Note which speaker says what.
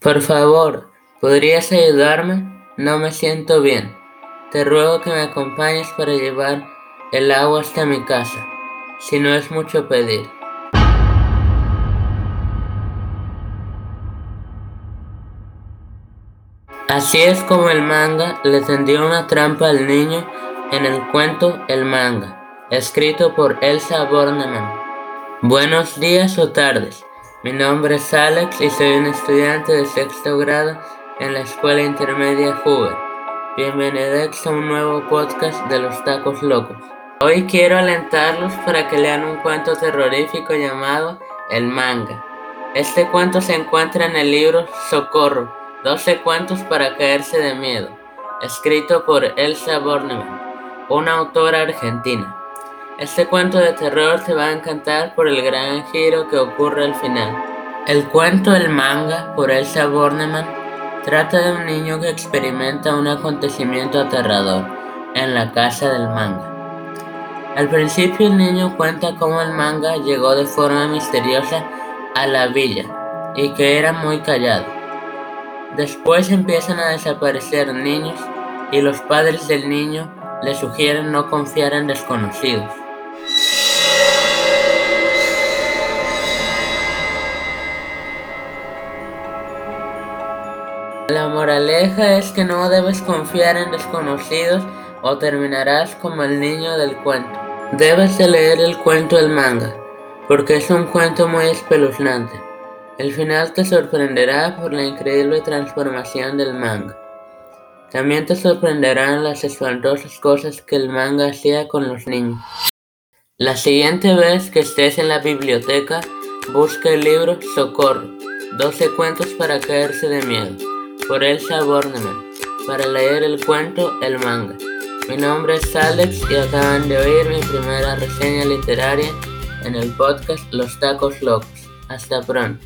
Speaker 1: Por favor, ¿podrías ayudarme? No me siento bien. Te ruego que me acompañes para llevar el agua hasta mi casa, si no es mucho pedir. Así es como el manga le tendió una trampa al niño en el cuento El manga, escrito por Elsa Bornemann. Buenos días o tardes. Mi nombre es Alex y soy un estudiante de sexto grado en la Escuela Intermedia Hoover. Bienvenidos a un nuevo podcast de los tacos locos. Hoy quiero alentarlos para que lean un cuento terrorífico llamado El manga. Este cuento se encuentra en el libro Socorro, 12 cuentos para caerse de miedo, escrito por Elsa Bornemann, una autora argentina. Este cuento de terror te va a encantar por el gran giro que ocurre al final. El cuento El manga por Elsa Bornemann trata de un niño que experimenta un acontecimiento aterrador en la casa del manga. Al principio el niño cuenta cómo el manga llegó de forma misteriosa a la villa y que era muy callado. Después empiezan a desaparecer niños y los padres del niño le sugieren no confiar en desconocidos. La moraleja es que no debes confiar en desconocidos o terminarás como el niño del cuento. Debes de leer el cuento del manga, porque es un cuento muy espeluznante. El final te sorprenderá por la increíble transformación del manga. También te sorprenderán las espantosas cosas que el manga hacía con los niños. La siguiente vez que estés en la biblioteca, busca el libro Socorro, 12 cuentos para caerse de miedo por Elsa Bornemann para leer el cuento El manga. Mi nombre es Alex y acaban de oír mi primera reseña literaria en el podcast Los Tacos Locos. Hasta pronto.